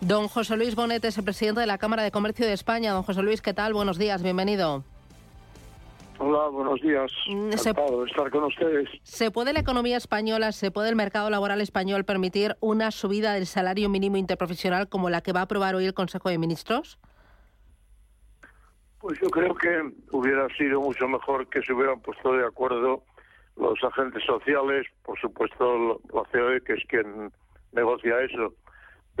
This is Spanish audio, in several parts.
Don José Luis Bonet es el presidente de la Cámara de Comercio de España. Don José Luis, ¿qué tal? Buenos días, bienvenido. Hola, buenos días. Mm, Encantado de estar con ustedes. ¿Se puede la economía española, se puede el mercado laboral español permitir una subida del salario mínimo interprofesional como la que va a aprobar hoy el Consejo de Ministros? Pues yo creo que hubiera sido mucho mejor que se hubieran puesto de acuerdo los agentes sociales, por supuesto la COE, que es quien negocia eso,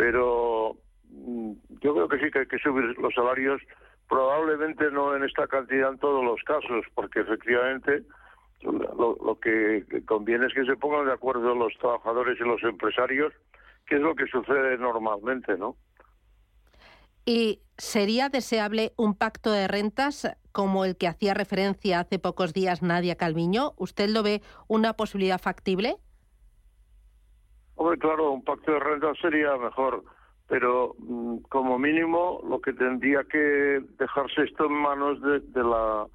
pero mm, yo creo que sí que hay que subir los salarios, probablemente no en esta cantidad en todos los casos, porque efectivamente lo, que conviene es que se pongan de acuerdo los trabajadores y los empresarios, que es lo que sucede normalmente, ¿no? ¿Y sería deseable un pacto de rentas como el que hacía referencia hace pocos días Nadia Calviño? ¿Usted lo ve una posibilidad factible? Hombre, claro, un pacto de rentas sería mejor, pero mm, como mínimo lo que tendría que dejarse esto en manos de, la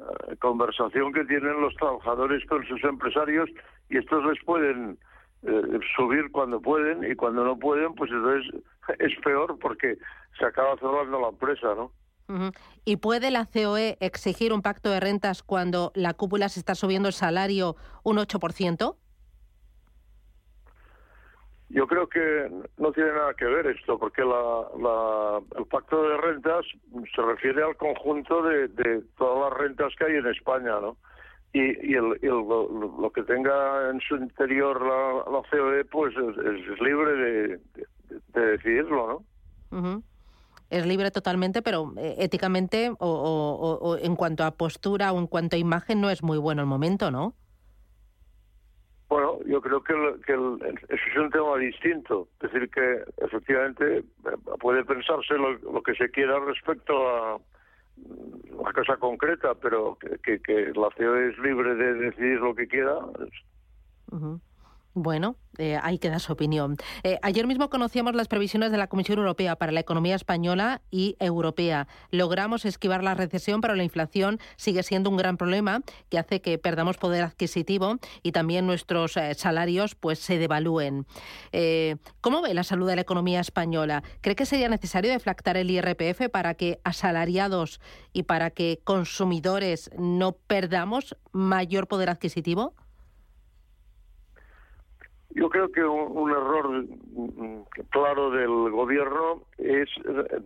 eh, conversación que tienen los trabajadores con sus empresarios y estos les pueden eh, subir cuando pueden y cuando no pueden, pues entonces es peor porque se acaba cerrando la empresa, ¿no? ¿Y puede la COE exigir un pacto de rentas cuando la cúpula se está subiendo el salario un 8%? Yo creo que no tiene nada que ver esto, porque la, el pacto de rentas se refiere al conjunto de, todas las rentas que hay en España, ¿no? Y, el, lo, que tenga en su interior la, COE, pues es, libre de, de, decidirlo, ¿no? Es libre totalmente, pero eh, éticamente o, en cuanto a postura o en cuanto a imagen no es muy bueno el momento, ¿no? Bueno, yo creo que, que eso es un tema distinto. Es decir, que efectivamente eh, puede pensarse lo, que se quiera respecto a una cosa concreta, pero que, que, la COE es libre de decidir lo que quiera. Bueno, eh, ahí queda su opinión. Eh, ayer mismo conocíamos las previsiones de la Comisión Europea para la economía española y europea. Logramos esquivar la recesión, pero la inflación sigue siendo un gran problema que hace que perdamos poder adquisitivo y también nuestros eh, salarios pues se devalúen. ¿Cómo ve la salud de la economía española? ¿Cree que sería necesario deflactar el IRPF para que asalariados y para que consumidores no perdamos mayor poder adquisitivo? Yo creo que un, error mm, claro del gobierno es eh,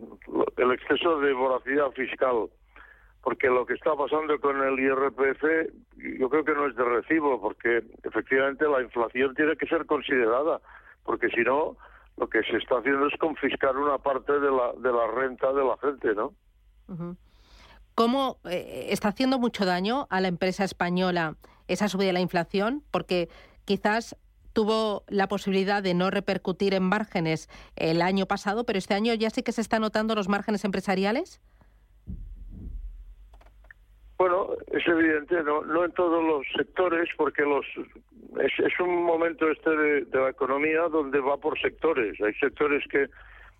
el exceso de voracidad fiscal, porque lo que está pasando con el IRPF yo creo que no es de recibo, porque efectivamente la inflación tiene que ser considerada, porque si no, lo que se está haciendo es confiscar una parte de la, de la renta de la gente, ¿no? ¿Cómo eh, está haciendo mucho daño a la empresa española esa subida de la inflación? Porque quizás tuvo la posibilidad de no repercutir en márgenes el año pasado, pero este año ya sí que se están notando los márgenes empresariales. Bueno, es evidente, no, no en todos los sectores, porque los es, un momento este de, la economía donde va por sectores. Hay sectores que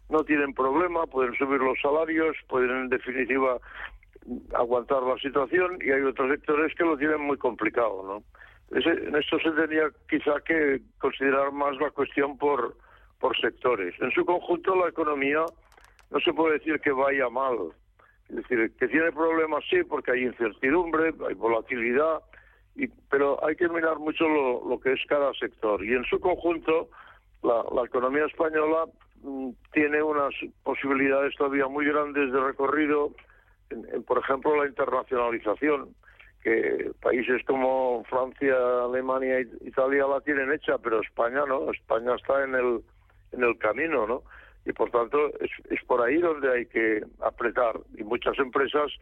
no tienen problema, pueden subir los salarios, pueden en definitiva aguantar la situación y hay otros sectores que lo tienen muy complicado, ¿no? En esto se tenía quizá que considerar más la cuestión por, por sectores. En su conjunto la economía no se puede decir que vaya mal. Es decir, que tiene problemas sí, porque hay incertidumbre, hay volatilidad, y, pero hay que mirar mucho lo, que es cada sector. Y en su conjunto, la, la economía española mm, tiene unas posibilidades todavía muy grandes de recorrido, en, por ejemplo, la internacionalización que países como Francia, Alemania e Italia la tienen hecha, pero España no, España está en el, en el camino, ¿no? Y por tanto es, es por ahí donde hay que apretar y muchas empresas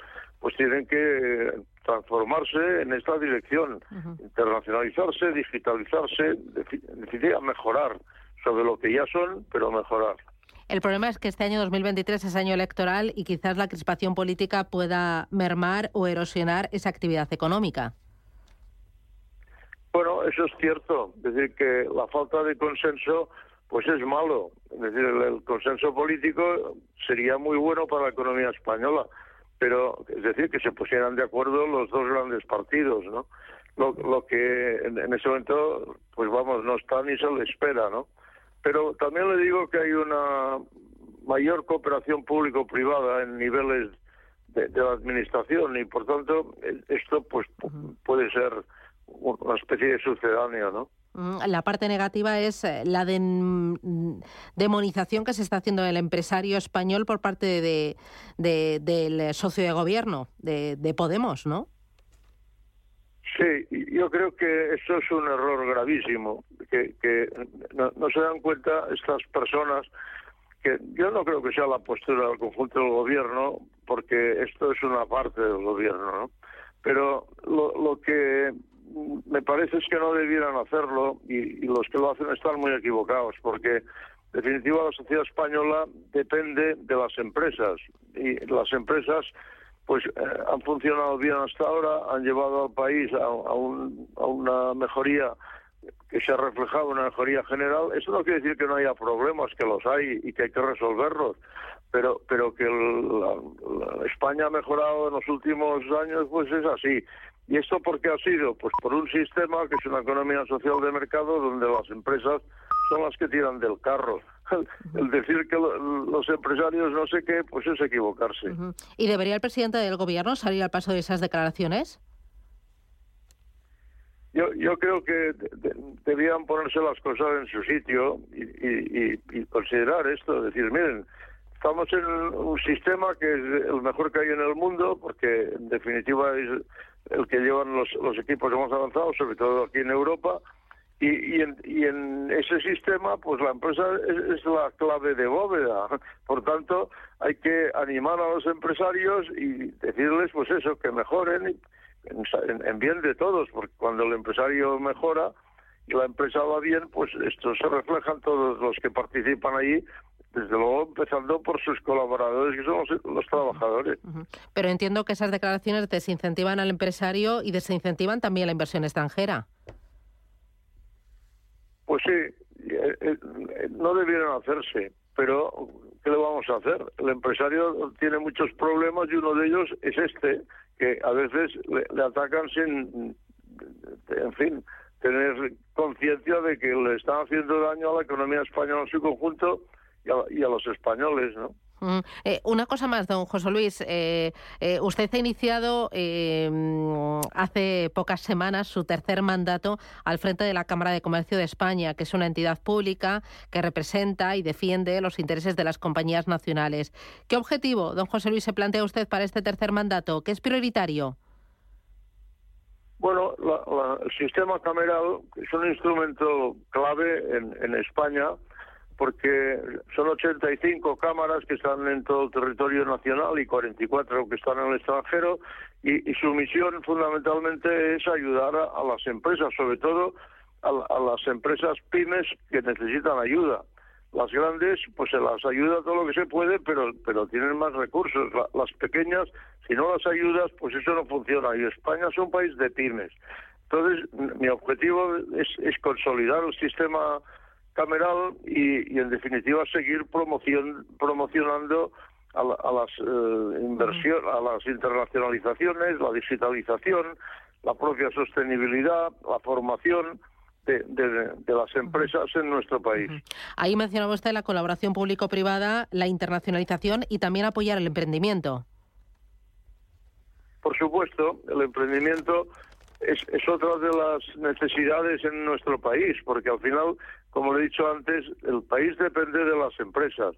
pues tienen que transformarse en esta dirección, internacionalizarse, digitalizarse, en definitiva mejorar sobre lo que ya son, pero mejorar. El problema es que este año 2023 es año electoral y quizás la crispación política pueda mermar o erosionar esa actividad económica. Bueno, eso es cierto. Es decir, que la falta de consenso pues es malo. Es decir, el, consenso político sería muy bueno para la economía española, pero es decir, que se pusieran de acuerdo los dos grandes partidos, ¿no? Lo, que en, en, ese momento, pues vamos, no está ni se le espera, ¿no? Pero también le digo que hay una mayor cooperación público-privada en niveles de, la administración y por tanto esto pues puede ser una especie de sucedáneo, ¿no? Mm, la parte negativa es eh, la demonización que se está haciendo del empresario español por parte de, del socio de gobierno, de, Podemos, ¿no? Sí, yo creo que eso es un error gravísimo, que, que no, se dan cuenta estas personas que yo no creo que sea la postura del conjunto del gobierno, porque esto es una parte del gobierno, ¿no? Pero lo, lo que me parece es que no debieran hacerlo y, los que lo hacen están muy equivocados, porque en definitiva la sociedad española depende de las empresas y las empresas pues eh, han funcionado bien hasta ahora, han llevado al país a, una mejoría que se ha reflejado en una mejoría general. Eso no quiere decir que no haya problemas, que los hay y que hay que resolverlos, pero pero que España ha mejorado en los últimos años, pues es así. ¿Y esto por qué ha sido? Pues por un sistema que es una economía social de mercado donde las empresas son las que tiran del carro. El decir que los empresarios no sé qué, pues es equivocarse. ¿Y debería el presidente del gobierno salir al paso de esas declaraciones? Yo, yo creo que debían ponerse las cosas en su sitio y, y considerar esto, decir, miren, estamos en un sistema que es el mejor que hay en el mundo, porque en definitiva es el que llevan los, los equipos más avanzados, sobre todo aquí en Europa, y, y, en, y en ese sistema, pues la empresa es, la clave de bóveda. Por tanto, hay que animar a los empresarios y decirles, pues eso, que mejoren en, en bien de todos, porque cuando el empresario mejora y la empresa va bien, pues esto se refleja en todos los que participan allí desde luego empezando por sus colaboradores, que son los, trabajadores. Pero entiendo que esas declaraciones desincentivan al empresario y desincentivan también la inversión extranjera. Pues sí, eh, eh, no debieron hacerse, pero ¿qué le vamos a hacer? El empresario tiene muchos problemas y uno de ellos es este, que a veces le atacan sin, en fin, tener conciencia de que le están haciendo daño a la economía española en su conjunto y a, los españoles, ¿no? Mm, eh, una cosa más, don José Luis. Eh, eh, usted ha iniciado hace pocas semanas su tercer mandato al frente de la Cámara de Comercio de España, que es una entidad pública que representa y defiende los intereses de las compañías nacionales. ¿Qué objetivo, don José Luis, se plantea usted para este tercer mandato? ¿Qué es prioritario? Bueno, el sistema cameral es un instrumento clave en España porque son 85 cámaras que están en todo el territorio nacional y 44 que están en el extranjero y, su misión fundamentalmente es ayudar a, las empresas, sobre todo a, las empresas pymes que necesitan ayuda. Las grandes, pues se las ayuda todo lo que se puede, pero, pero tienen más recursos. las pequeñas, si no las ayudas, pues eso no funciona. Y España es un país de pymes. Entonces, mi objetivo es, es consolidar el sistema cameral y, en definitiva seguir promocion, promocionando a, las eh, inversiones, a las internacionalizaciones, la digitalización, la propia sostenibilidad, la formación. De, las empresas en nuestro país. Ahí mencionaba usted la colaboración público-privada, la internacionalización y también apoyar el emprendimiento. Por supuesto, el emprendimiento es, es otra de las necesidades en nuestro país, porque al final como le he dicho antes, el país depende de las empresas.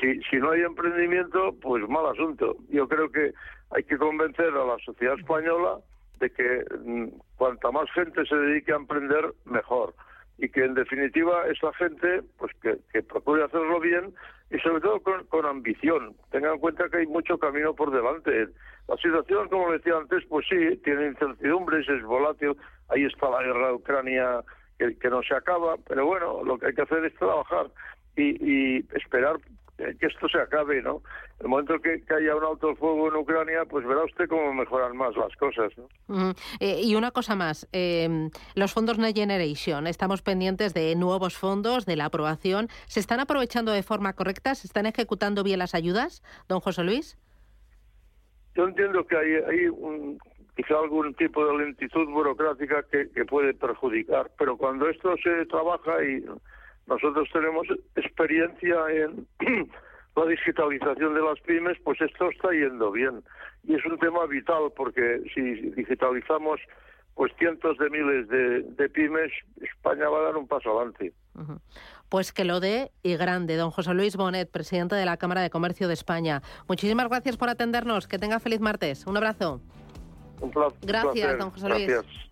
Si, si no hay emprendimiento, pues mal asunto. Yo creo que hay que convencer a la sociedad española de que mm, cuanta más gente se dedique a emprender, mejor. Y que en definitiva esa gente, pues que, que procure hacerlo bien y sobre todo con, con, ambición. Tengan en cuenta que hay mucho camino por delante. La situación, como decía antes, pues sí, tiene incertidumbres, es volátil. Ahí está la guerra de Ucrania que, no se acaba, pero bueno, lo que hay que hacer es trabajar y, esperar que esto se acabe, ¿no? El momento que, haya un alto fuego en Ucrania, pues verá usted cómo mejoran más las cosas, ¿no? Eh, y una cosa más, em, los fondos Next Generation, estamos pendientes de nuevos fondos, de la aprobación. ¿Se están aprovechando de forma correcta? ¿Se están ejecutando bien las ayudas, don José Luis? Yo entiendo que hay, hay un, quizá algún tipo de lentitud burocrática que, puede perjudicar, pero cuando esto se trabaja y nosotros tenemos experiencia en la digitalización de las pymes, pues esto está yendo bien. Y es un tema vital porque si digitalizamos pues cientos de miles de, pymes, España va a dar un paso adelante. Pues que lo dé y grande. Don José Luis Bonet, presidente de la Cámara de Comercio de España. Muchísimas gracias por atendernos. Que tenga feliz martes. Un abrazo. Un placer. Gracias, don José Luis. Gracias.